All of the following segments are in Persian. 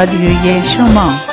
Radyo'yu yayışma.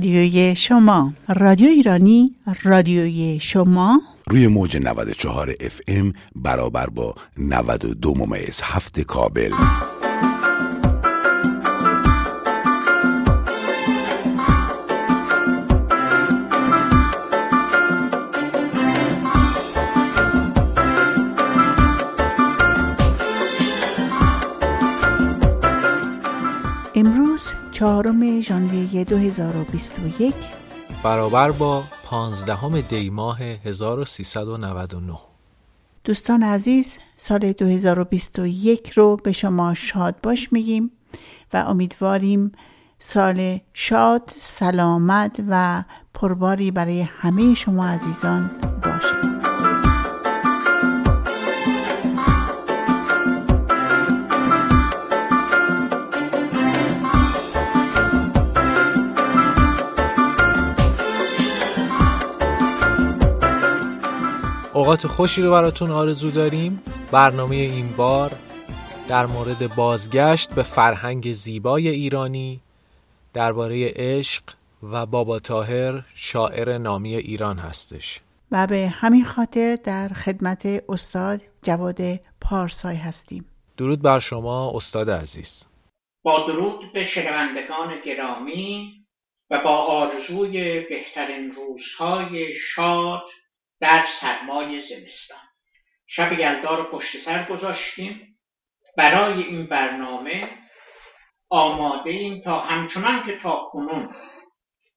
رادیوی شما. رادیو ایرانی رادیوی شما. روی موج 94 اف ام برابر با 92 ممیز هفت کابل. چهارم ژانویه 2021 برابر با 15 دی ماه 1399 دوستان عزیز سال 2021 رو به شما شاد باش میگیم و امیدواریم سال شاد، سلامت و پرباری برای همه شما عزیزان باشه. اوقات خوشی رو براتون آرزو داریم. برنامه این بار در مورد بازگشت به فرهنگ زیبای ایرانی درباره عشق و بابا تاهر شاعر نامی ایران هستش. و به همین خاطر در خدمت استاد جواد پارسای هستیم. درود بر شما استاد عزیز. با درود به شنوندگان گرامی و با آرزوی بهترین روزهای شاد در سرمای زمستان. شب یلدا رو پشت سر گذاشتیم. برای این برنامه آماده ایم تا همچنان که تا کنون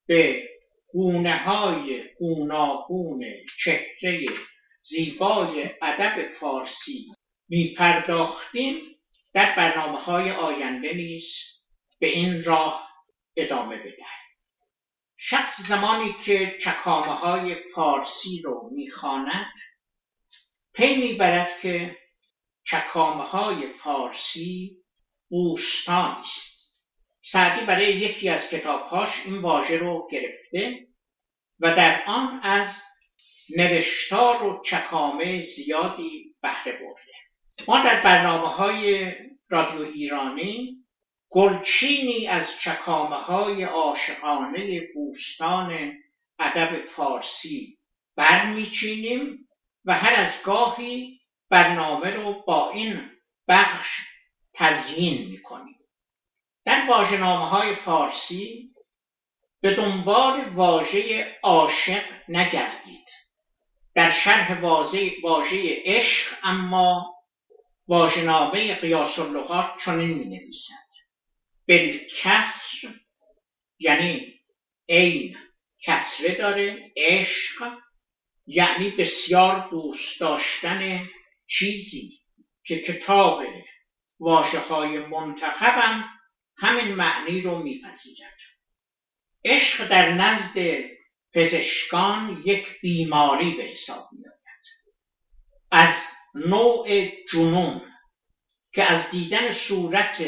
به گونه های گوناگون چهره زیبای ادب فارسی می پرداختیم در برنامه های آینده نیز به این راه ادامه بدهیم. شخص زمانی که چکامه های فارسی رو می‌خواند پی می‌برد که چکامه های فارسی بوستان است. سعدی برای یکی از کتابهاش این واژه رو گرفته و در آن از نوشتار و چکامه زیادی بهره برده. ما در برنامه های رادیو ایرانی گلچینی از چکامه های عاشقانه بوستان ادب فارسی برمیچینیم و هر از گاهی برنامه رو با این بخش تزیین می‌کنیم. در واژه‌نامه های فارسی به دنبال واژه عاشق نگردید. در شرح واژه عشق اما واژه‌نامه قیاس اللغات چنین می نویسد بالکسر یعنی عین کسره داره عشق یعنی بسیار دوست داشتن چیزی که کتاب واجه های منتخبم همین معنی رو میپذیرد. عشق در نزد پزشکان یک بیماری به حساب میآید. از نوع جنون که از دیدن صورت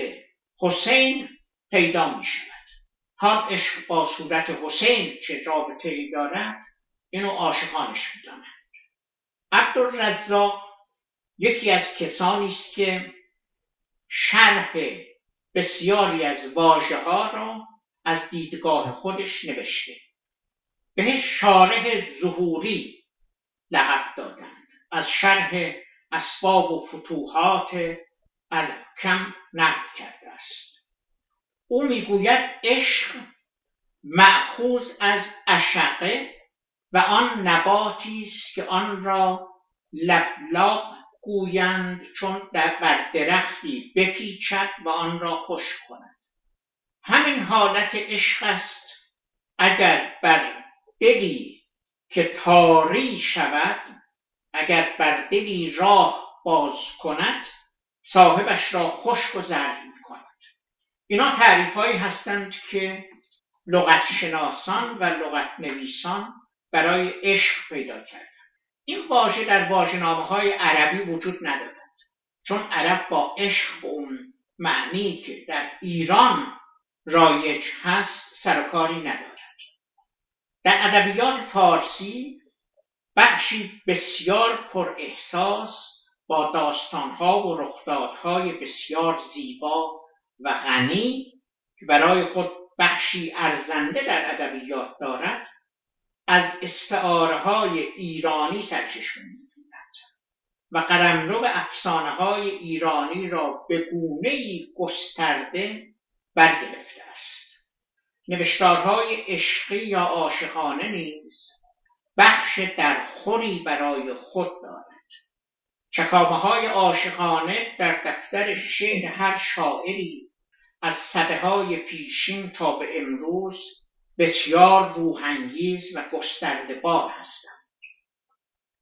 حسین پیدا می شود حال عشق با صورت حسین چه رابطه ای دارد اینو عاشقانش می‌دانند عبدالرزاق یکی از کسانی است که شرح بسیاری از واژه ها را از دیدگاه خودش نوشته. بهش شارح ظهوری لقب دادند. از شرح اسباب و فتوحات الکم نقل کرده است. او می‌گوید عشق معخوز از اشقه و آن نباتی است که آن را لبلاب گویند چون در بر درختی بپیچد و آن را خوش کند. همین حالت عشق است اگر بر دلی که تاری شود اگر بر دلی راه باز کند صاحبش را خشک و زرد می کند اینا تعریف هایی هستند که لغت شناسان و لغت نویسان برای عشق پیدا کردن این واژه در واژه‌نامه های عربی وجود ندارد چون عرب با عشق به اون معنی که در ایران رایج هست سرکاری ندارد. در ادبیات فارسی بخشی بسیار پر احساس با داستانها و رخدادهای بسیار زیبا و غنی که برای خود بخشی ارزنده در ادبیات دارد از استعاره های ایرانی سرچشمه می‌گیرد و قلمرو افسانه های ایرانی را به گونه گسترده برگرفته است. نوشتارهای عشقی یا عاشقانه نیز بخش درخوری برای خود دارد. چکامه های عاشقانه در دفتر شعر هر شاعری از صده های پیشین تا به امروز بسیار روحانگیز و گسترده بار هستند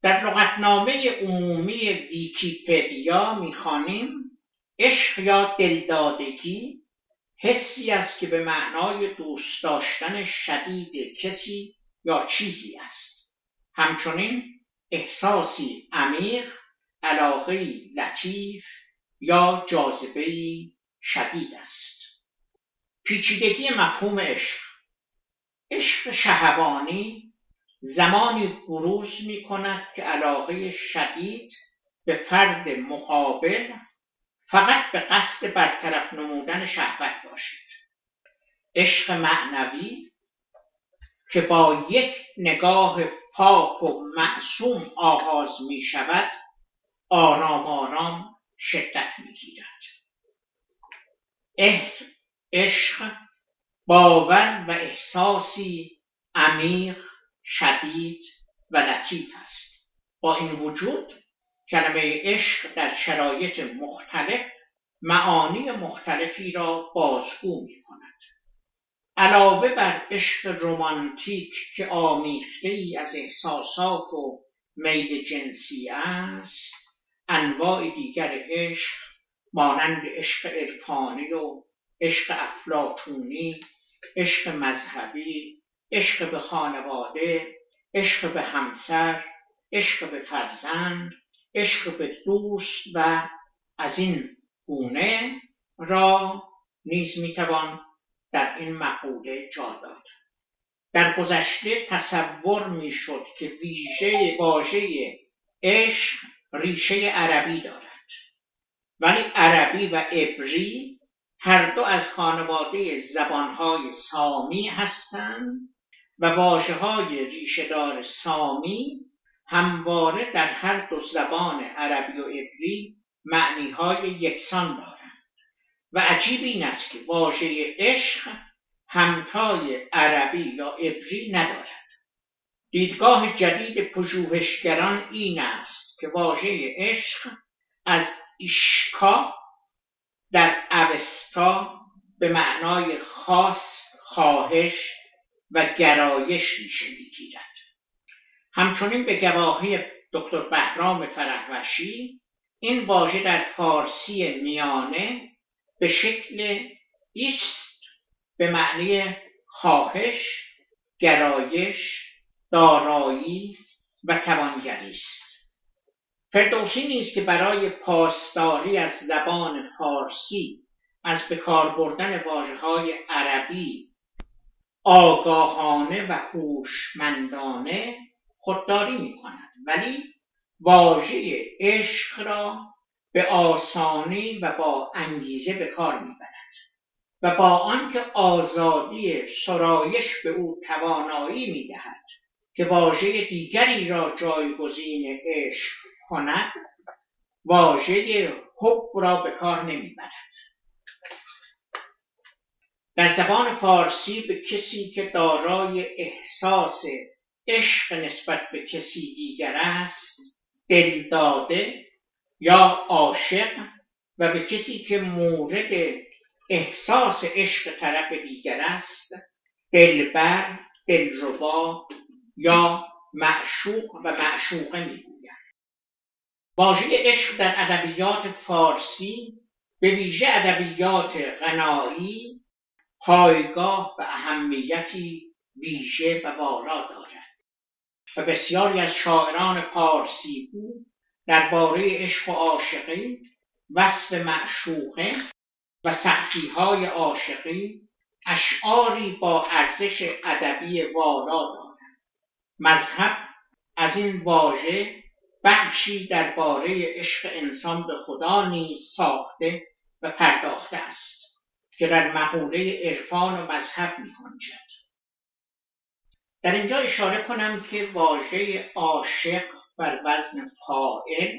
در لغتنامه عمومی ویکیپدیا می‌خوانیم عشق یا دلدادگی حسی است که به معنای دوست داشتن شدید کسی یا چیزی است. همچنین احساسی عمیق علاقه لطیف یا جاذبه شدید است. پیچیدگی مفهوم عشق. عشق شهبانی زمانی بروز می کند که علاقه شدید به فرد مقابل فقط به قصد برطرف نمودن شهوت باشد. عشق معنوی که با یک نگاه پاک و معصوم آغاز می شود آرام آرام شدت می گیرد عشق باور و احساسی عمیق شدید و لطیف است. با این وجود کلمه عشق در شرایط مختلف معانی مختلفی را بازگو می کند علاوه بر عشق رمانتیک که آمیخته ای از احساسات و میل جنسی است انواع دیگر عشق مانند عشق عرفانی و عشق افلاتونی عشق مذهبی عشق به خانواده عشق به همسر عشق به فرزند عشق به دوست و از این گونه را نیز می‌توان در این مقوله جا داد. در گذشته تصور می‌شد که ویژه واژه عشق ریشه عربی دارد. ولی عربی و عبری هر دو از خانواده زبانهای سامی هستند و واجه های ریشهدار سامی همواره در هر دو زبان عربی و عبری معنی های یکسان دارند. و عجیب این است که واژه عشق همتای عربی یا عبری ندارد. دیدگاه جدید پژوهشگران این است که واژه عشق از ایشکا در اوستا به معنای خاص خواهش و گرایش ریشه می‌گیرد. همچنین به گواهی دکتر بهرام فرهوشی این واژه در فارسی میانه به شکل ایست به معنی خواهش گرایش دارایی و توانگری است. فردوسی نیز که برای پاسداری از زبان فارسی از به کار بردن واژه های عربی آگاهانه و هوشمندانه خودداری می کند ولی واژه عشق را به آسانی و با انگیزه به کار می‌برد و با آنکه آزادی سرایش به او توانایی می‌دهد که واژه دیگری را جایگزین عشق کند واژه حب را به کار نمی‌برد. در زبان فارسی به کسی که دارای احساس عشق نسبت به کسی دیگر است دلداده یا عاشق و به کسی که مورد احساس عشق طرف دیگر است دلبر دلربا یا معشوق و معشوقه می‌گویند واژه عشق در ادبیات فارسی به ویژه ادبیات غنایی پایگاه و اهمیتی ویژه و والا دارد. و بسیاری از شاعران پارسی بود درباره عشق و عاشقی وصف معشوقه و سختی های عاشقی اشعاری با ارزش ادبی والا دارند. مذهب از این واژه بخشی درباره عشق انسان به خدا نیز ساخته و پرداخته است که در مقوله عرفان و مذهب می در اینجا اشاره کنم که واژه عاشق بر وزن فائل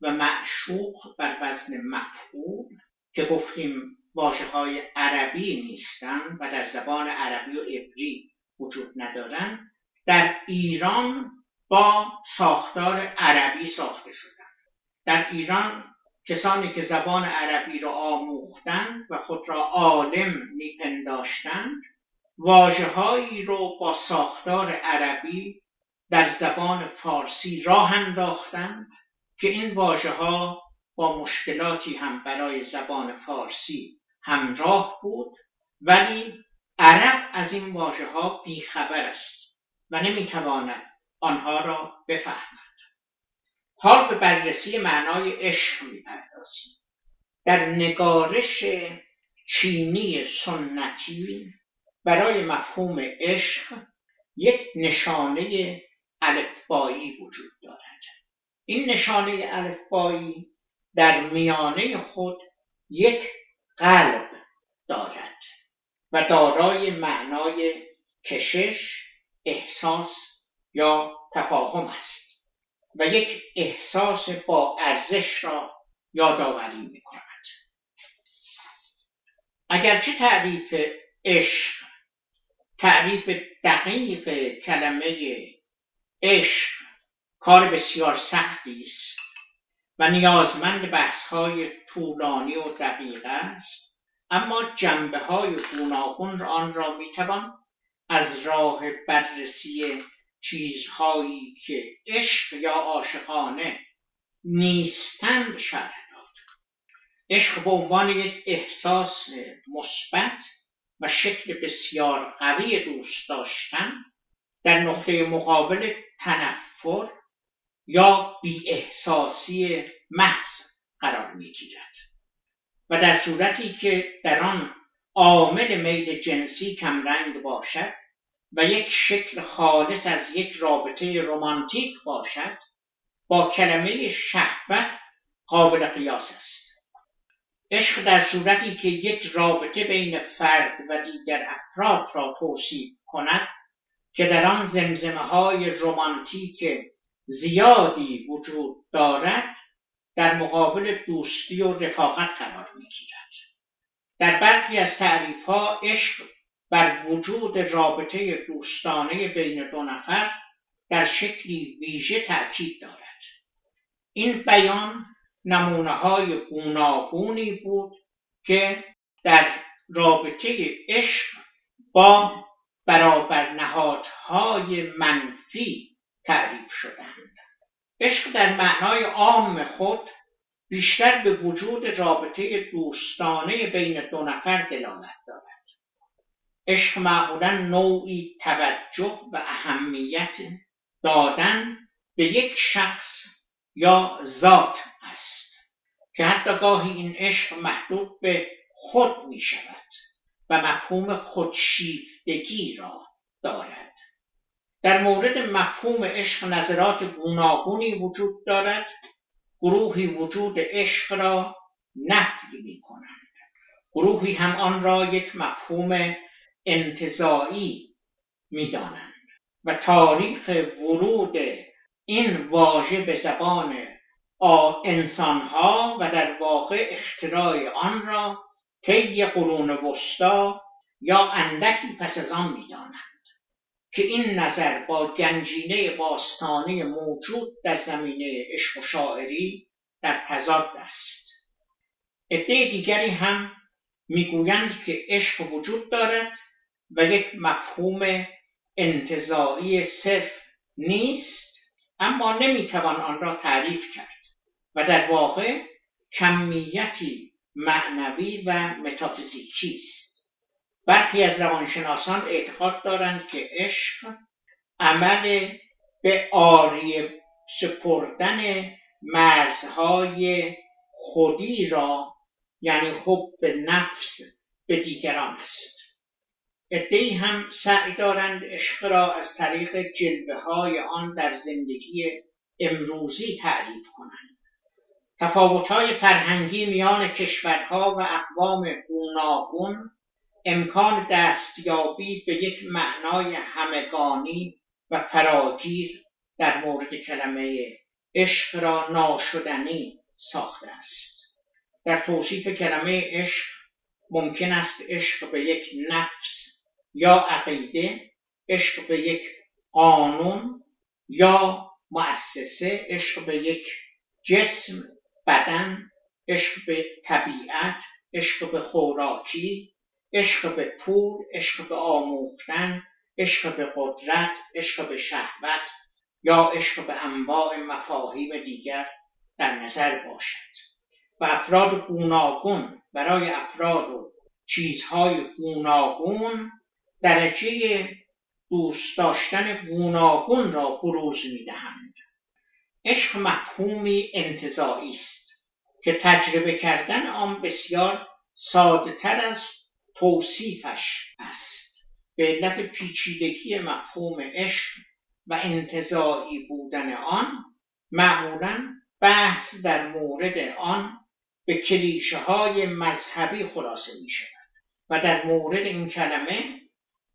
و معشوق بر وزن مفعول که گفتیم واجه های عربی نیستند و در زبان عربی و عبری وجود ندارند در ایران با ساختار عربی ساخته شدن در ایران کسانی که زبان عربی را آموختند و خود را عالم میپنداشتند واژههایی رو با ساختار عربی در زبان فارسی راه انداختند که این واژه ها با مشکلاتی هم برای زبان فارسی همراه بود ولی عرب از این واژه ها بیخبر است و نمی‌تواند آنها را بفهمد حال به بررسی معنای عشق می‌پردازیم. در نگارش چینی سنتی برای مفهوم عشق یک نشانه الفبایی وجود دارد. این نشانه الفبایی در میانه خود یک قلب دارد و دارای معنای کشش احساس یا تفاهم است و یک احساس با ارزش را یادآوری می کند اگرچه تعریف عشق تعریف دقیق کلمه عشق کار بسیار سختی است و نیازمند بحث‌های طولانی و دقیق است اما جنبه های گوناگون آن را می‌توان از راه بررسی چیزهایی که عشق یا عاشقانه نیستند شرح داد. عشق به عنوان یک احساس مثبت و شکل بسیار قوی دوست داشتن در نقطه مقابل تنفر یا بی احساسی محض قرار می گیرد و در صورتی که در آن عامل میل جنسی کمرنگ باشد و یک شکل خالص از یک رابطه رمانتیک باشد با کلمه شهوت قابل قیاس است. عشق در صورتی که یک رابطه بین فرد و دیگر افراد را توصیف کند که در آن زمزمه های رمانتیک زیادی وجود دارد در مقابل دوستی و رفاقت قرار می‌گیرد. در برخی از تعریف ها عشق بر وجود رابطه دوستانه بین دو نفر در شکلی ویژه تأکید دارد. این بیان نمونه های گوناگونی بود که در رابطه عشق با برابر نهادهای منفی تعریف شدند. عشق در معنای عام خود بیشتر به وجود رابطه دوستانه بین دو نفر دلالت دارد. عشق معمولا نوعی توجه و اهمیت دادن به یک شخص یا ذات است که حتی گاهی این عشق محدود به خود می شود و مفهوم خودشیفتگی را دارد. در مورد مفهوم عشق نظرات گوناگونی وجود دارد. گروهی وجود عشق را نفی می کنند گروهی هم آن را یک مفهوم انتظایی می دانند و تاریخ ورود این واژه به زبان انسانها و در واقع اختراع آن را طی قرون وسطا یا اندکی پس از آن می‌دانند که این نظر با گنجینه باستانی موجود در زمینه عشق و شاعری در تضاد است. عده دیگری هم می‌گویند که عشق وجود دارد و یک مفهوم انتظایی صرف نیست اما نمی‌توان آن را تعریف کرد و در واقع کمیتی معنوی و متافیزیکی است. برخی از روانشناسان اعتقاد دارند که عشق عمل به آری سپردن مرزهای خودی را یعنی حب نفس به دیگران است. ادهی هم سعی دارند عشق را از طریق جلوه های آن در زندگی امروزی تعریف کنند. تفاوتهای فرهنگی میان کشورها و اقوام گوناگون امکان دستیابی به یک معنای همگانی و فراگیر در مورد کلمه عشق را ناشدنی ساخته است. در توصیف کلمه عشق ممکن است عشق به یک نفس یا عقیده عشق به یک قانون یا مؤسسه عشق به یک جسم بدن عشق به طبیعت عشق به خوراکی عشق به پول عشق به آموختن عشق به قدرت عشق به شهوت یا عشق به انواع مفاهیم دیگر در نظر باشد. و افراد گوناگون برای افراد و چیزهای گوناگون درجه دوست داشتن گوناگون را بروز می‌دهند. عشق مفهومی انتظایی است که تجربه کردن آن بسیار ساده تر از توصیفش است. به علت پیچیدگی مفهوم عشق و انتظاعی بودن آن معمولا بحث در مورد آن به کلیشه های مذهبی خلاصه می شود و در مورد این کلمه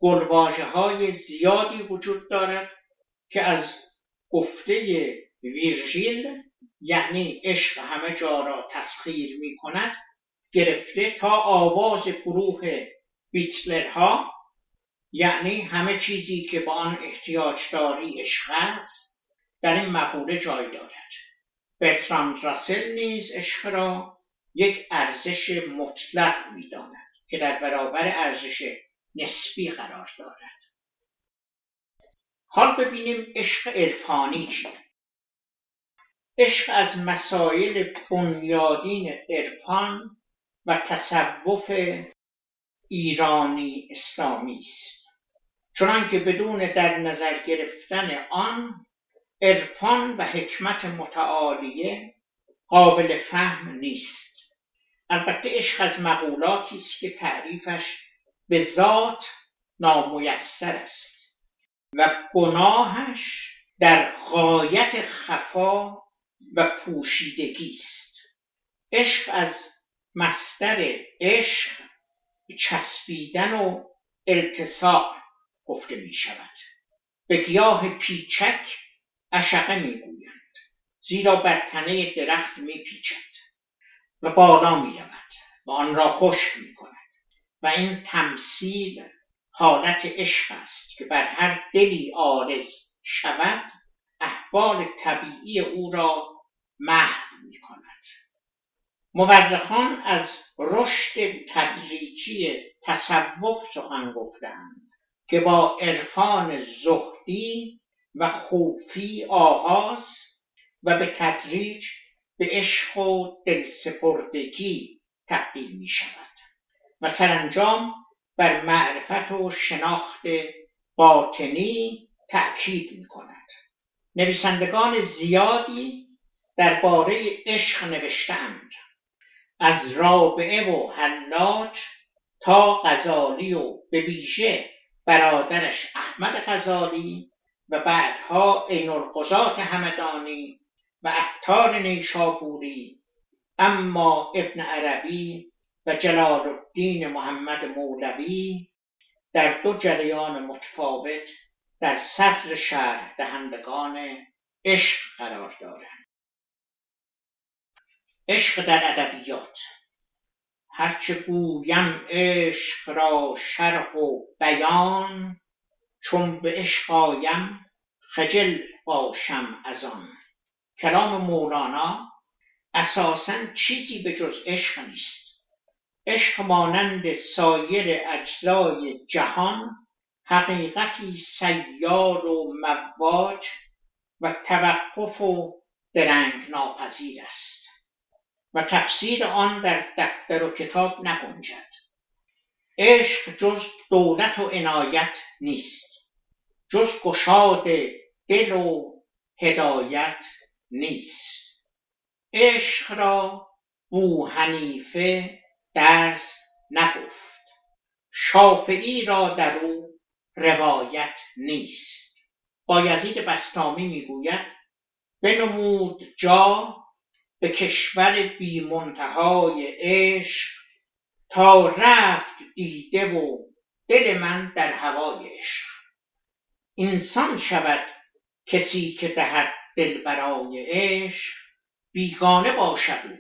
گلواجه های زیادی وجود دارد که از گفته ویرژیل یعنی عشق همه جا را تسخیر می کند گرفته تا آواز گروه بیتلرها یعنی همه چیزی که با آن احتیاج داری عشق است در این مقوله جای دارد. برتراند راسل نیز عشق را یک ارزش مطلق می‌داند که در برابر ارزش نسبی قرار دارد. حال ببینیم عشق عرفانی چیه. عشق از مسائل بنیادین عرفان و تصوف ایرانی اسلامی است. چنانکه بدون در نظر گرفتن آن عرفان و حکمت متعالیه قابل فهم نیست. البته عشق از مقولاتی است که تعریفش به ذات نامیسر است و گناهش در غایت خفا و پوشیدگی است. عشق از مستر عشق چسبیدن و التصاق گفته می شود. به گیاه پیچک اشقه می گویند زیرا بر تنه درخت می پیچد و بالا می رود و آن را خشک می کند. و این تمثیل حالت عشق است که بر هر دلی آرز شود احوال طبیعی او را محو می کند مورخان از رشد تدریجی تصوف سخن گفتند که با عرفان زهدی و خوفی آغاز و به تدریج به عشق و دلسپردگی تبدیل می شود و سرانجام بر معرفت و شناخت باطنی تأکید می کند نویسندگان زیادی درباره عشق نوشتند از رابعه و حلاج تا غزالی و به ویژه برادرش احمد غزالی و بعدها عین القضات همدانی و عطار نیشابوری اما ابن عربی و جلال الدین محمد مولوی در دو جریان متفاوت در سطر شرح دهندگان عشق قرار دارند عشق در ادبیات. هرچه گویم عشق را شرح و بیان چون به عشق آیم خجل باشم از آن. کلام مولانا اساسا چیزی به جز عشق نیست. عشق مانند سایر اجزای جهان حقیقتی سیار و مواج و توقف و درنگ ناپذیر است. و تفسیر آن در دفتر و کتاب نگنجد. عشق جز دولت و عنایت نیست. جز گشاد دل و هدایت نیست. عشق را بو حنیفه درس نگفت. شافعی را در او روایت نیست. بایزید بستامی می‌گوید بنمود جا به کشور بی منتهای عشق تا رفت دیده و دل من در هوای عشق. انسان شود کسی که دهد دل برای عشق بیگانه باشد او.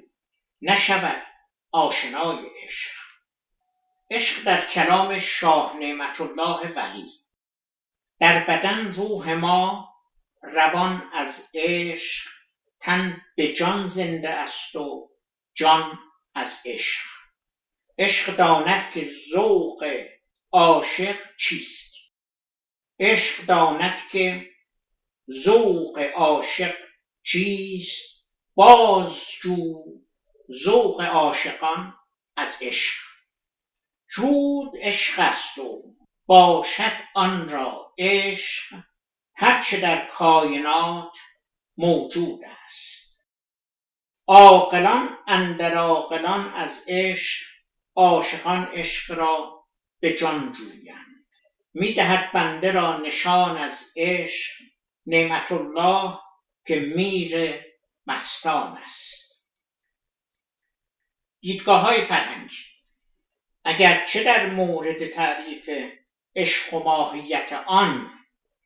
نشود آشنای عشق. عشق در کلام شاه نعمت الله وحی. در بدن روح ما روان از عشق تن به جان زنده است و جان از عشق. عشق داند که ذوق عاشق چیست؟ عشق داند که ذوق عاشق چیست؟ باز جو ذوق عاشقان از عشق. جود عشق است و باشد آن را عشق. هرچه در کائنات موجود است. عاقلان اندر عاقلان از عشق عاشقان عشق را به جان جویند. می‌دهد بنده را نشان از عشق نعمت الله که میر مستان است. دیدگاه های فرهنگی اگرچه در مورد تعریف عشق و ماهیت آن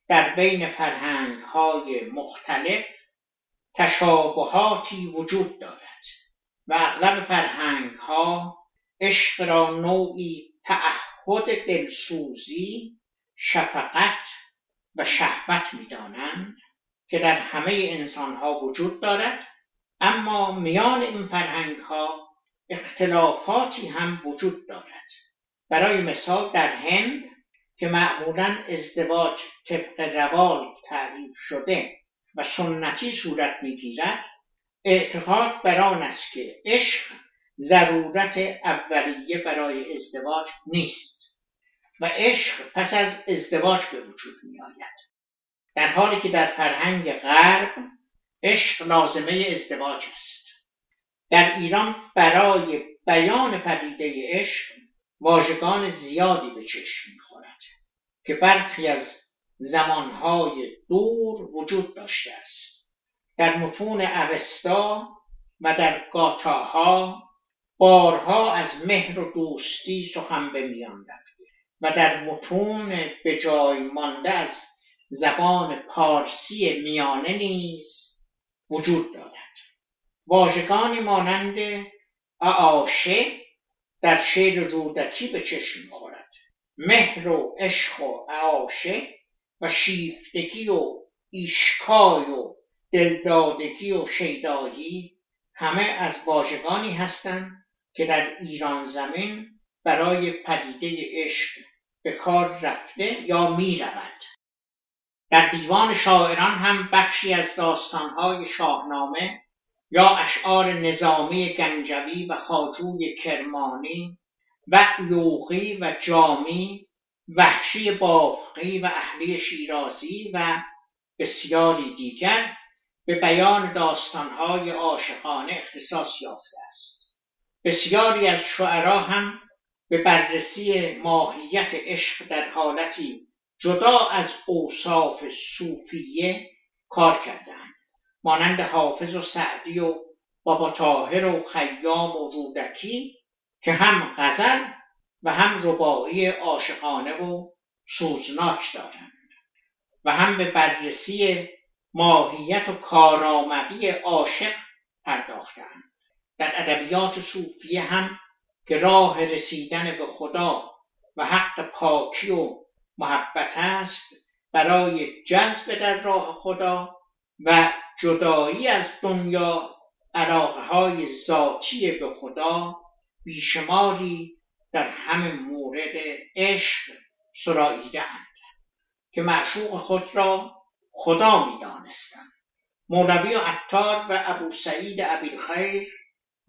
در بین فرهنگ های مختلف تشابهاتی وجود دارد و اغلب فرهنگ ها عشق را نوعی تعهد دلسوزی شفقت و شهوت می‌دانند که در همه انسان ها وجود دارد اما میان این فرهنگ ها اختلافاتی هم وجود دارد. برای مثال در هند که معمولا ازدواج طبق روال تعریف شده و سنتی صورت می‌گیرد اعتقاد بر آن است که عشق ضرورت اولیه برای ازدواج نیست و عشق پس از ازدواج به وجود می آید در حالی که در فرهنگ غرب عشق لازمه ازدواج است. در ایران برای بیان پدیده عشق واژگان زیادی به چشم می‌خورد که برخی از زمانهای دور وجود داشته است. در متون اوستا و در گاتاها بارها از مهر و دوستی سخن به میان رفته و در متون به جای مانده از زبان پارسی میانه نیز وجود دارد. واژگانی مانند اعاشه در شعر رودکی به چشم می‌خورد مهر و عشق و اعاشه و شیفتگی و ایشکای و دلدادگی و شیدایی همه از واژگانی هستند که در ایران زمین برای پدیده عشق به کار رفته یا می رود. در دیوان شاعران هم بخشی از داستانهای شاهنامه یا اشعار نظامی گنجوی و خاجوی کرمانی و یوغی و جامی وحشی بافقی و اهلی شیرازی و بسیاری دیگر به بیان داستانهای عاشقانه اختصاص یافته است. بسیاری از شعرا هم به بررسی ماهیت عشق در حالتی جدا از اوصاف صوفیه کار کردند مانند حافظ و سعدی و بابا طاهر و خیام و رودکی که هم غزل و هم رباعی عاشقانه و سوزناک دارند و هم به بررسی ماهیت و کارآمدی عاشق پرداختند در ادبیات صوفیه هم که راه رسیدن به خدا و حق پاکی و محبت است برای جذب در راه خدا و جدایی از دنیا علاقه های ذاتی به خدا بیشماری در همه مورد عشق سراییده اند که معشوق خود را خدا می دانستند مولوی و عطار و ابو سعید ابیلخیر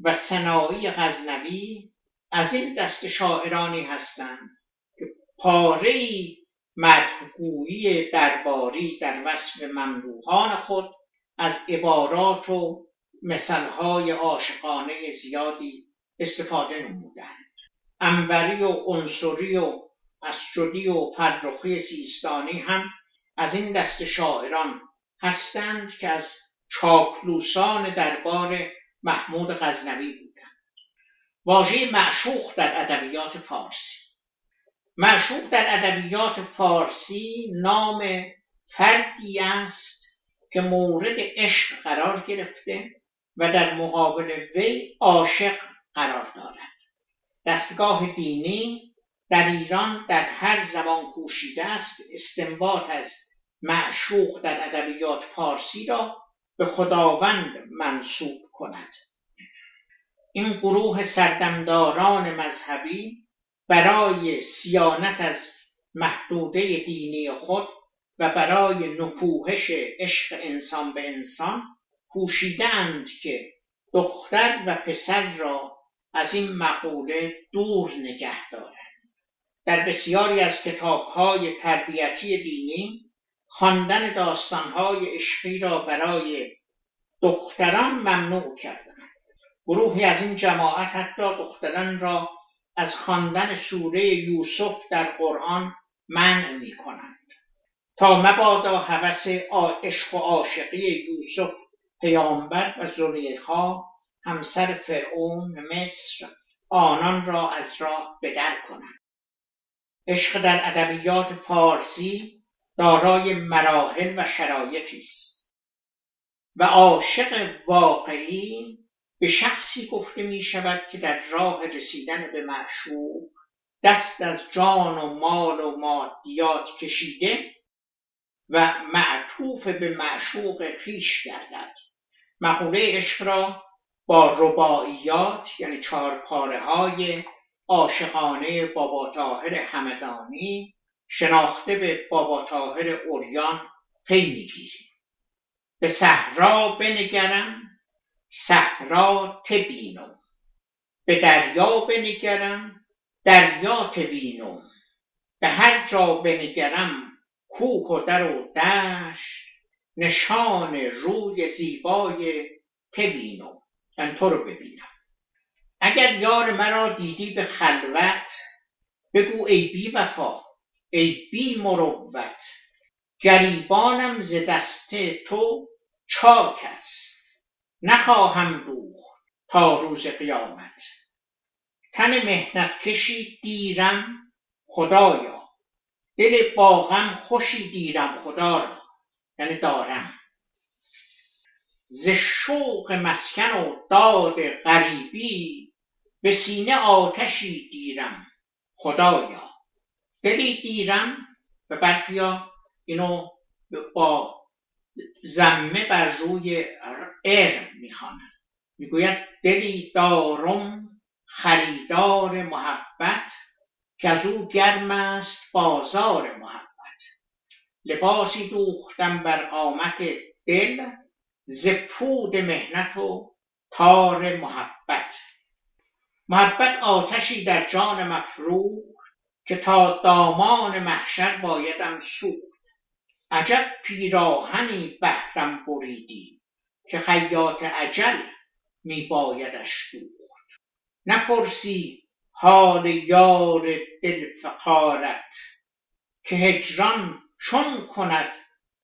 و سنایی غزنوی از این دست شاعرانی هستند که پاره مدهگویی درباری در وصف مملوحان خود از عبارات و مثلهای عاشقانه زیادی استفاده نمودند. انوری و عنصری و اسجدی و فرخی سیستانی هم از این دست شاعران هستند که از چاپلوسان دربار محمود غزنوی بودند. واژه معشوق در ادبیات فارسی. معشوق در ادبیات فارسی نام فردی است که مورد عشق قرار گرفته و در مقابل وی عاشق قرار دارد. دستگاه دینی در ایران در هر زبان کوشیده است استنباط از معشوق در ادبیات فارسی را به خداوند منصوب کند. این گروه سردمداران مذهبی برای سیانت از محدوده دینی خود و برای نکوهش عشق انسان به انسان کوشیدند که دختر و پسر را از این مقوله دور نگه دارند. در بسیاری از کتابهای تربیتی دینی خواندن داستانهای عشقی را برای دختران ممنوع کردند. گروهی از این جماعت حتی دختران را از خواندن سوره یوسف در قرآن منع می کنند تا مبادا هوس عشق و عاشقی یوسف پیامبر و زلیخا همسر فرعون مصر آنان را از راه بدر کنند. عشق در ادبیات فارسی دارای مراحل و شرایطی است. و عاشق واقعی به شخصی گفته می شود که در راه رسیدن به معشوق دست از جان و مال و مادیات کشیده و معطوف به معشوق خیش گردد. مقوله عشق را با رباعیات یعنی چهار پاره های عاشقانه بابا طاهر همدانی شناخته به بابا طاهر اوریان پی می‌گیریم. به صحرا بنگرم صحرا تبینم. به دریا بنگرم دریا تبینم. به هر جا بنگرم کوه و در و دشت نشان روی زیبای توینم من تو رو ببینم. اگر یار مرا دیدی به خلوت بگو ای بی وفا ای بی مروت. گریبانم ز دست تو چاک است. نخواهم دوخت تا روز قیامت. تن مهنت کشی دیرم خدایا. دل باغم خوشی دیرم خدا را. یعنی دارم. ز شوق مسکن و داد غریبی به سینه آتشی دیرم خدایا. دلی دیرم و برخیا اینو با زمه بر روی ار می‌خوانند می‌گوید دلی دارم خریدار محبت. که از او گرم است بازار محبت. لباسی دوختم بر قامت دل ز پود مهنت و تار محبت. محبت آتشی در جان مفروخ که تا دامان محشر بایدم سوخت. عجب پیراهنی بهرم بریدی که خیاط عجل می بایدش دوخت. نپرسی حال یار دل فقارت که هجران چون کند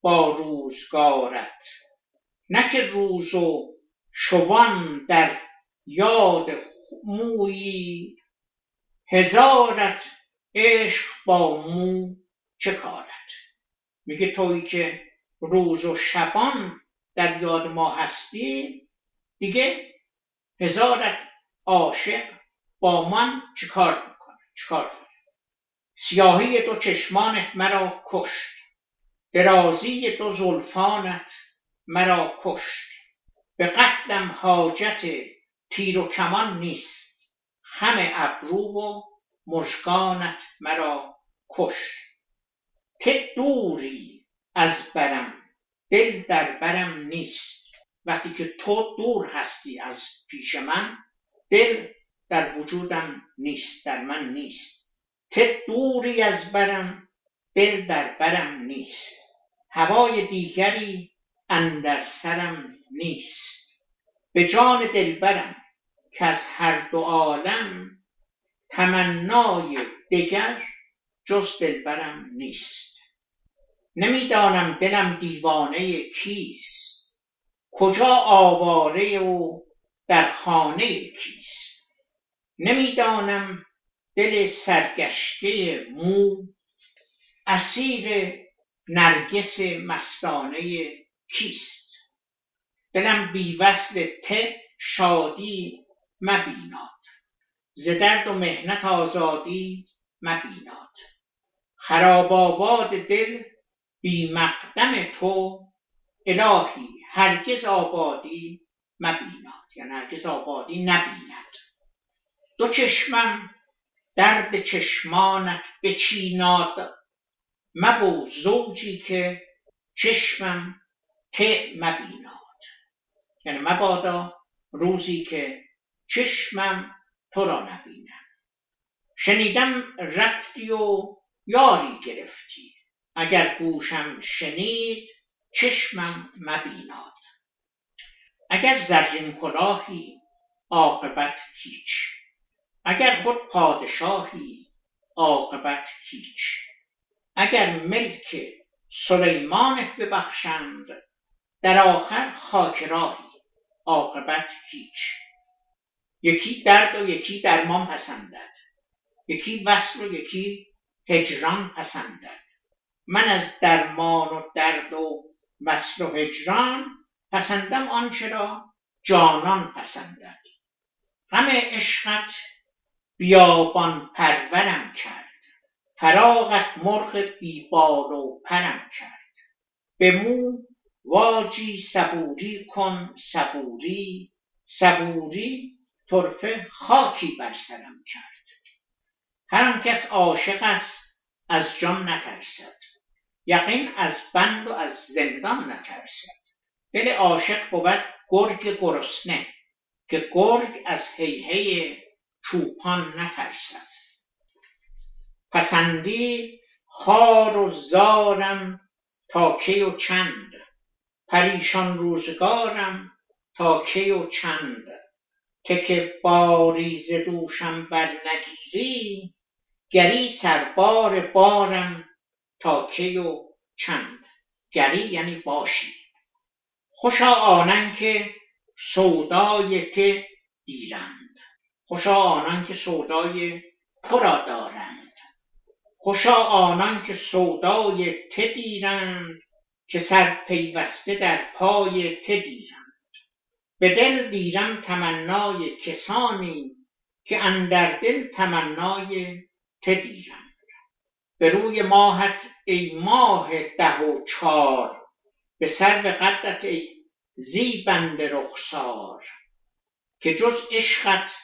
با روزگارت. نه که روز و شوان در یاد مویی هزارت عشق با مو چه کارت؟ میگه تویی که روز و شبان در یاد ما هستی؟ دیگه هزارت عاشق با من چیکار می‌کنه؟ چیکار سیاهی دو چشمانت مرا کشت. درازی دو زلفانت مرا کشت. به قتلم حاجت تیر و کمان نیست. خم ابرو و مژگانت مرا کشت. ته دوری از برم دل در برم نیست. وقتی که تو دور هستی از پیش من دل در وجودم نیست در من نیست. ته دوری از برم دل در برم نیست. هوای دیگری اندر سرم نیست. به جان دلبرم که از هر دو عالم تمنای دگر جز دلبرم نیست. نمی‌دانم دلم دیوانه کیست. کجا آواره و در خانه کیست. نمی‌دانم دل سرگشته مو اسیر نرگس مستانه کیست؟ دلم بی وصل ته شادی مبیناد. ز درد و مهنت آزادی مبیناد. خراب آباد دل بی مقدم تو الهی هرگز آبادی مبیناد. یعنی هرگز آبادی نبیند. دو چشمم درد چشمانت بچیناد. مبو زوجی که چشمم ته مبیناد. یعنی مبادا روزی که چشمم تو را نبینم. شنیدم رفتی و یاری گرفتی. اگر گوشم شنید چشمم مبیناد. اگر زرجین کلاهی عاقبت هیچ. اگر خود پادشاهی عاقبت هیچ. اگر ملک سلیمانت ببخشند در آخر خاک راهی عاقبت هیچ. یکی درد و یکی درمان پسندد یکی وصل و یکی هجران پسندد. من از درمان و درد و وصل و هجران پسندم آنچه را جانان پسندد. غم عشقت بیابان پرورم کرد. فراغت مرغ بیبال و پرم کرد. به مو واجی صبوری کن صبوری صبوری طرفه خاکی بر سرم کرد. هر کس عاشق است از جان نترسد. یقین از بند و از زندان نترسد. دل عاشق بود گرگ گرسنه که گرگ از هیهی چوپان نترسد. پسندی خار و زارم تا کی و چند. پریشان روزگارم تا کی و چند. تک باری ز دوشم بر نگیری گری سربار بارم تا کی و چند. گری یعنی باشی. خوشا آنان که سودای ته دیرند. خوشا آنان که سودای تو را دارند. خوشا آنان که سودای ته دیرند که سر پیوسته در پای ته دیرند. به دل دیرم تمنای کسانی که اندر دل تمنای ته دیرند. به روی ماهت ای ماه ده و چار به سر قدت ای زیبند رخسار. که جز عشقت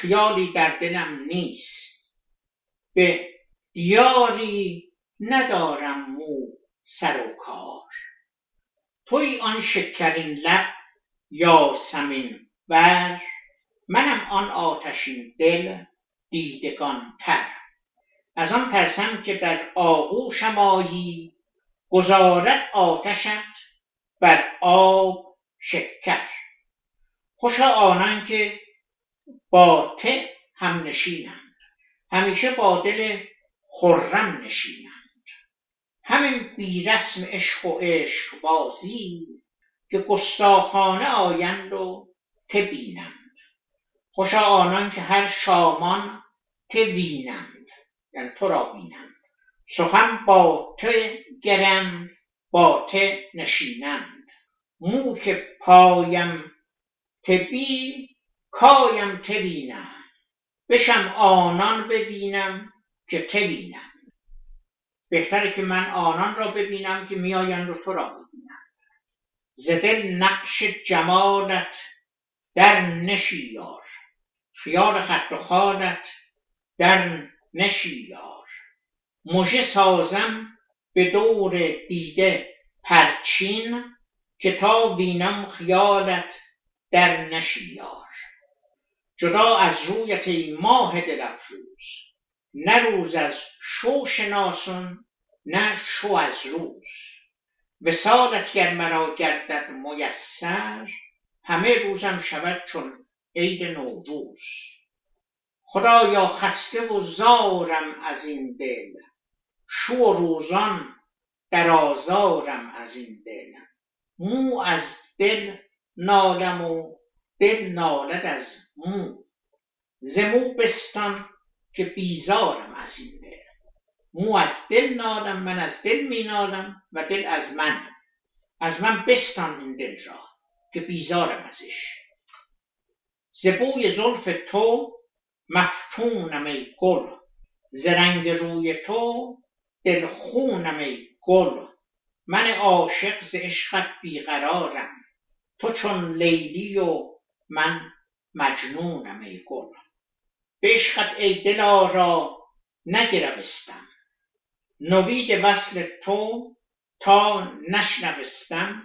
خیالی در دلم نیست. به دیاری ندارم مو سر و کار. توی آن شکرین لب یاسمین بر منم آن آتشین دل دیدگان تر از آن ترسم که در آغوشم آیی گذارد آتشت بر آب شکر. خوشا آنان که با ته هم نشینند همیشه با دل خرم نشینند. همین بی رسم عشق و عشق بازی که گستاخانه آیند و ته بینند. خوشا آنان که هر شامان ته وینند. یعنی تو را بینند. سخن با ته گرند با ته نشینند. مو که پایم ته بی کایم ته بینم. بشم آنان ببینم که ته بینم. بهتره که من آنان را ببینم که میآیند و تو را ببینم. ز دل نقش جمالت در نشی یار خیال خط و خالت در نشی یار مژه سازم به دور دیده پرچین که تا بینم خیالت در نشی یار جدا از رویت ای ماه دل افروز نه روز از شو شناسان نه شو از روز. وصالت گر مرا گردد میسر همه روزم شود چون عید نوروز. خدایا خسته و زارم از این دل شو و روزان در آزارم از این دل. مو از دل نالم و دل نالد از مو. ز مو بستان که بیزارم از این دل. مو از دل نالم من از دل می نالم و دل از من. از من بستان این دل را که بیزارم ازش. ز بوی زلف تو مفتونم ای گل. ز رنگ روی تو دل خونم ای گل. من عاشق ز عشقت بیقرارم. تو چون لیلی و من مجنونم ای گل. به عشقت ای دلارا نگرفستم نوید وصل تو تا نشنوستم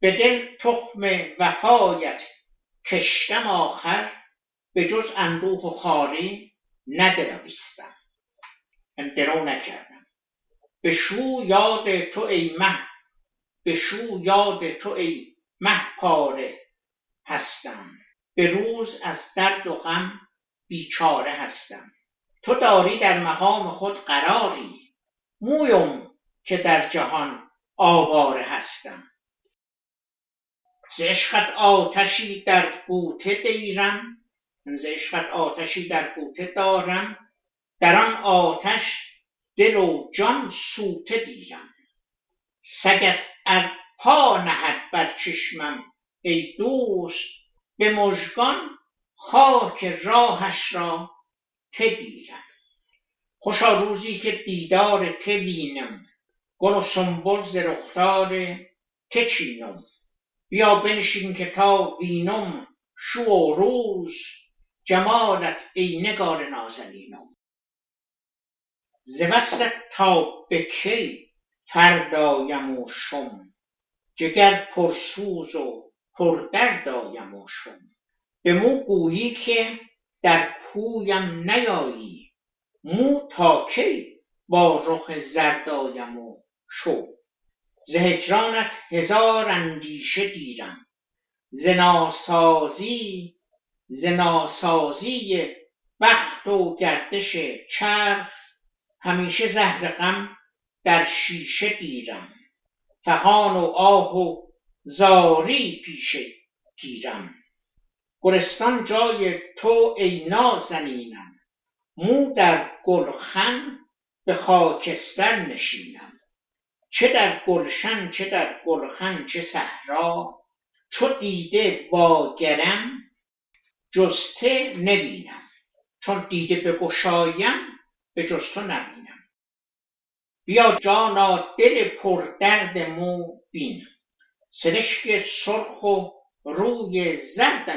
به دل تخم وفایت کشتم آخر. به جز اندوه و خواری ندرویستم درو نکردم. به شو یاد تو ای مه. به شو یاد تو ای مه پاره. هستم. به روز از درد و غم بیچاره هستم. تو داری در مقام خود قراری. مویم که در جهان آواره هستم. ز عشقت آتشی در بوته دیرم. ز عشقت آتشی در بوته دارم. در آن آتش دل و جان سوته دیرم. سگت ار پا نهد بر چشمم. ای دوست به مژگان خاک راهش را ته دیرم خوشا روزی که دیدار ته بینم گل و سنبل ز رخسار ته چینم. بیا بنشین که تا وینم شو و روز جمالت ای نگار نازنینم. ز وصلت تا به کی فردایم و شم؟ جگر پرسوز و پردردایم و شم به مو گویی که در کویم نیایی. مو تا کی با رخ زرد آیم و شو. ز هجرانت هزار اندیشه دیرم ز ناسازی ز ناسازی بخت و گردش چرخ همیشه زهر غم در شیشه دیرم فغان و آه و زاری پیشه گیرم. گلستان جای تو ای نازنینم. مو در گلخن به خاکستر نشینم. چه در گلشن چه در گلخن چه صحرا. چو دیده واگرم جز ته نبینم. چون دیده بگشایم به جز تو نبینم. بیا جانا دل پردرد مو بین. سرشک سرخ و روی زرد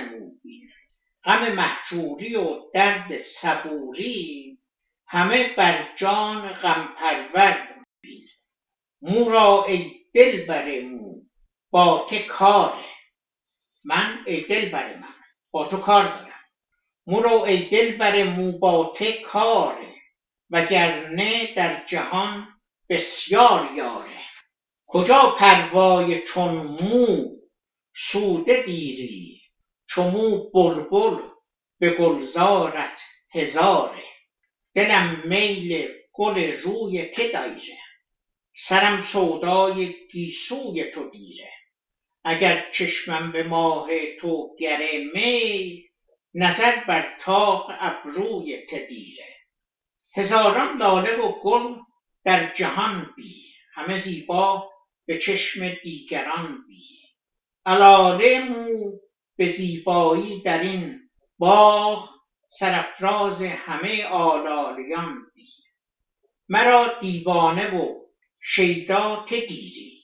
بین غم مهجوری و درد صبوری همه بر جان غم پرورد بین مو را ای دلبر مو با ته کاره من ای دلبر من با تو کار دارم. مو را ای دلبر مو با ته کاره وگرنه در جهان بسیار یاره کجا پروای چون مو سوده دیری چو مو بلبل به گلزارت هزاره. دلم میل گل روی ته دایره سرم سودای گیسوی تو دیره. اگر چشمم به ماه تو گره میل نظر بر طاق ابروی ته دیره. هزاران لاله و گل در جهان بی همه زیبا به چشم دیگران بی علاله مو به زیبایی در این باغ سرافراز همه آلالیان بی مرا دیوانه و شیدا ته دیدی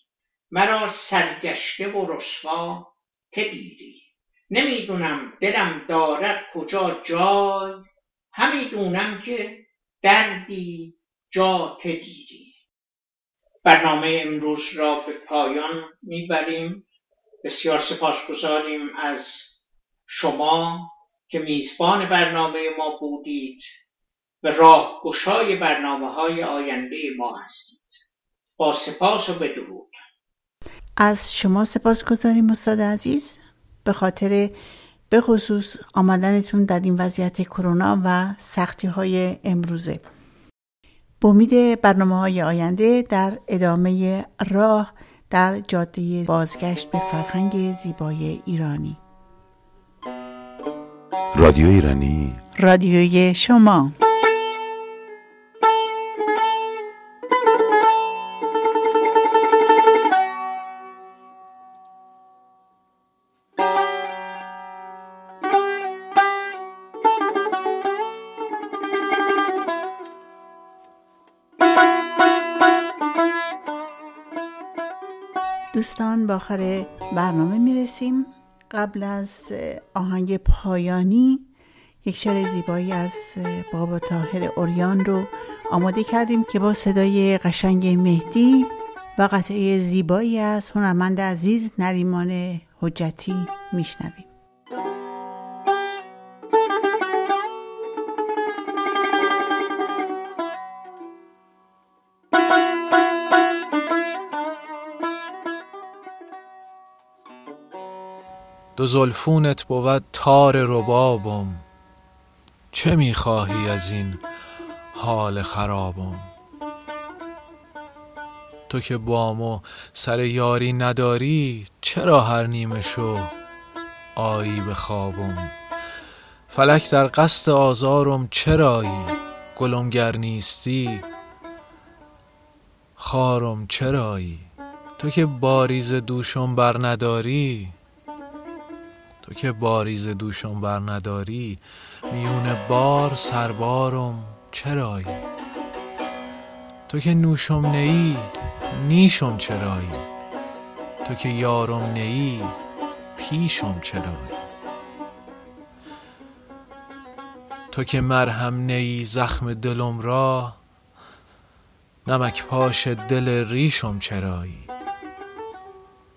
مرا سرگشته و رسوا ته دیدی نمی‌دونم دلم دارد کجا جای. همی دونم که دردی جا ته دیدی برنامه امروز را به پایان می‌بریم. بسیار سپاسگزاریم از شما که میزبان برنامه ما بودید و راهگشای برنامه های آینده ما هستید. با سپاس و بدرود از شما سپاس گذاریم استاد عزیز. به خاطر به خصوص آمدنتون در این وضعیت کرونا و سختی های امروزه. با امید برنامه های آینده در ادامه راه در جاده بازگشت به فرهنگ زیبای ایرانی. رادیو ایرانی. رادیوی شما. دوستان با آخر برنامه می‌رسیم. قبل از آهنگ پایانی یک شعر زیبایی از بابا تاهر اوریان رو آماده کردیم که با صدای قشنگ مهدی و قطعه زیبایی از هنرمند عزیز نریمان حجتی میشنویم. دو زلفونت بود تار ربابم. چه می‌خواهی از این حال خرابم؟ تو که بامو سر یاری نداری چرا هر نیمه شو آیی به خوابم؟ فلک در قصد آزارم چرایی؟ گلم گر نیستی خارم چرایی؟ تو که باریز دوشم بر نداری تو که باریز دوشم بر نداری میون بار سربارم چرایی؟ تو که نوشم نیی نیشم چرایی؟ تو که یارم نیی پیشم چرایی؟ تو که مرهم نیی زخم دلم را نمک پاش دل ریشم چرایی؟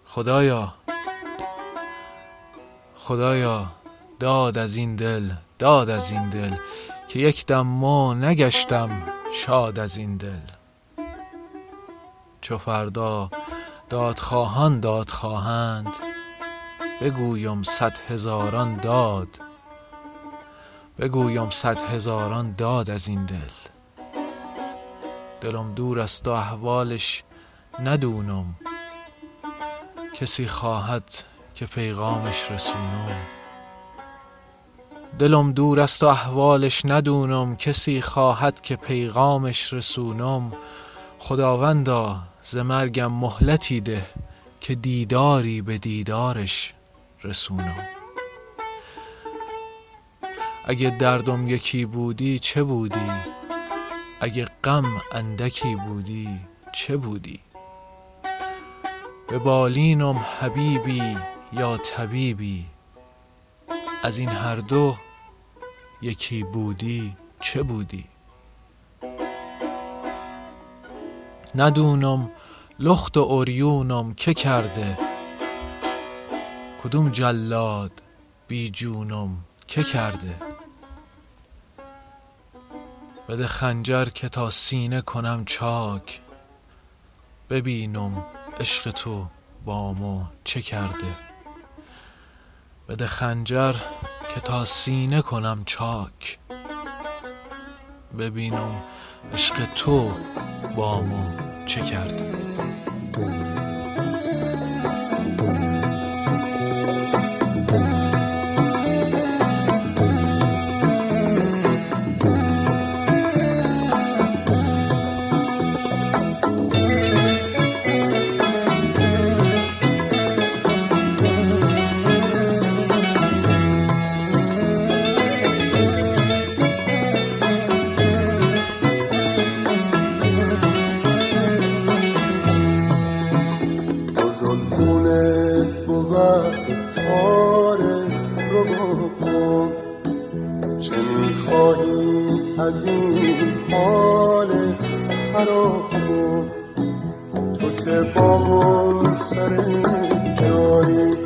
خدایا خدایا داد از این دل داد از این دل که یک دم ما نگشتم شاد از این دل. چو فردا داد خواهان داد خواهند بگویم صد هزاران داد بگویم صد هزاران داد از این دل. دلم دور است و احوالش ندونم کسی خواهد که پیغامش رسونم. دلم دور است و احوالش ندونم کسی خواهد که پیغامش رسونم. خداوندا ز مرگم مهلتی ده که دیداری به دیدارش رسونم. اگه دردم یکی بودی چه بودی؟ اگه غم اندکی بودی چه بودی؟ به بالینم حبیبی یا طبیبی؟ از این هر دو یکی بودی چه بودی؟ ندونم لخت و اوریونم که کرده کدوم جلاد بی جونم که کرده؟ بده خنجر که تا سینه کنم چاک ببینم عشق تو بامو چه کرده؟ بده خنجر که تا سینه کنم چاک. ببینم عشق تو بامو چه کرده. از این حال خرابم تو که با من سر یاری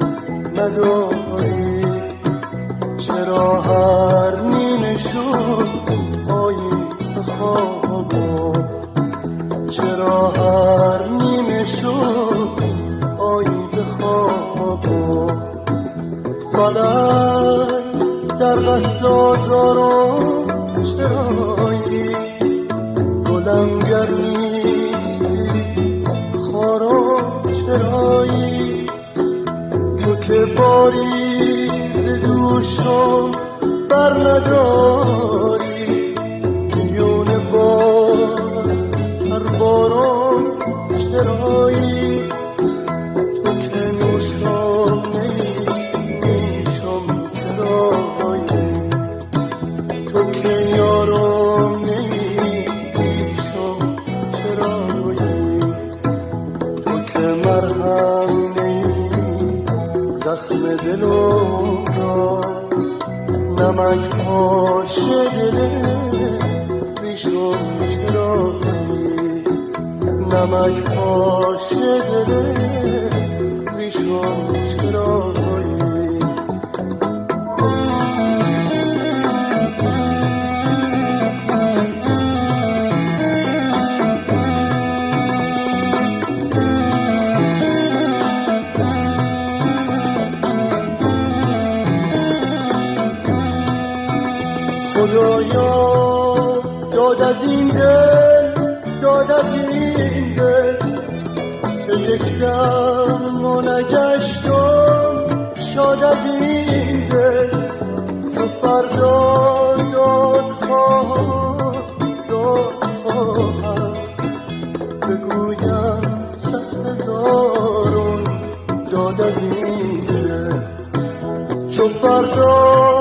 نداری چرا هر نیمه شد پایی خوابم چرا هر نیمه شد به خوابم فلک در قصد آزارم که باریز دوشم بر نداری خدایا داد از این دل داد از این دل. چه یک دم و نگشتم شاد از این دل. چه فردا داد خواهم داد خواهم. بگویم صد هزارون داد از این دل. چه فردا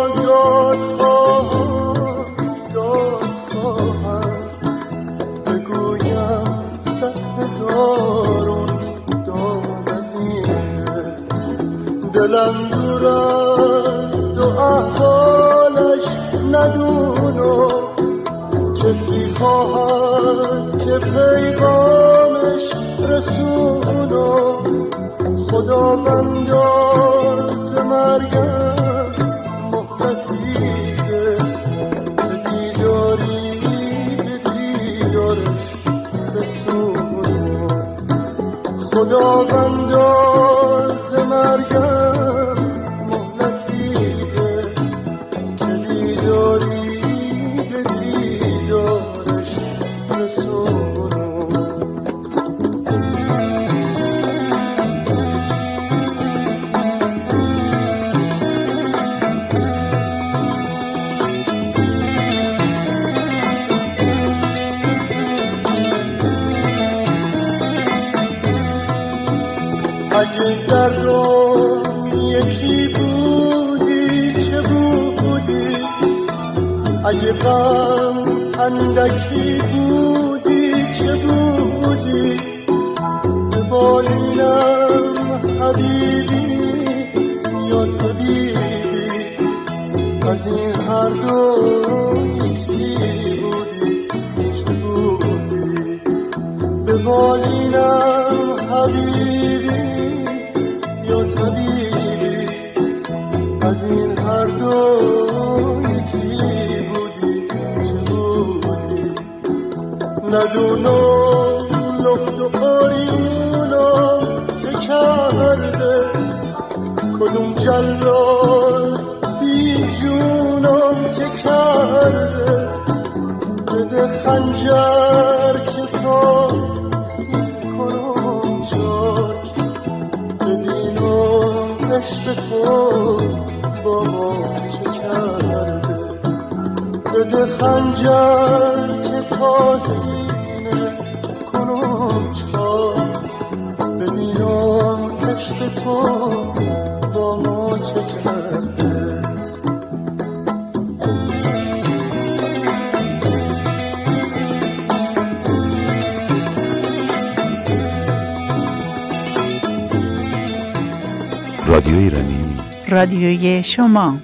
خدا بنداز مرگم. اگه دردم یکی بودی چه بودی؟ اگه غم اندکی بودی چه بودی؟ به بالینم حبیبی یا طبیبی از این هر دو یکی بودی چه بودی؟ به بالینم حبیبی. طبیبی از این هر دو یکی بودی چه بودی؟ ندونم لخت و قاریونم که کرده. کدوم جلال بی جونم که کرده؟ بده خنجر تو با ما چه کرده؟ بده خنجر. رادیوی شما.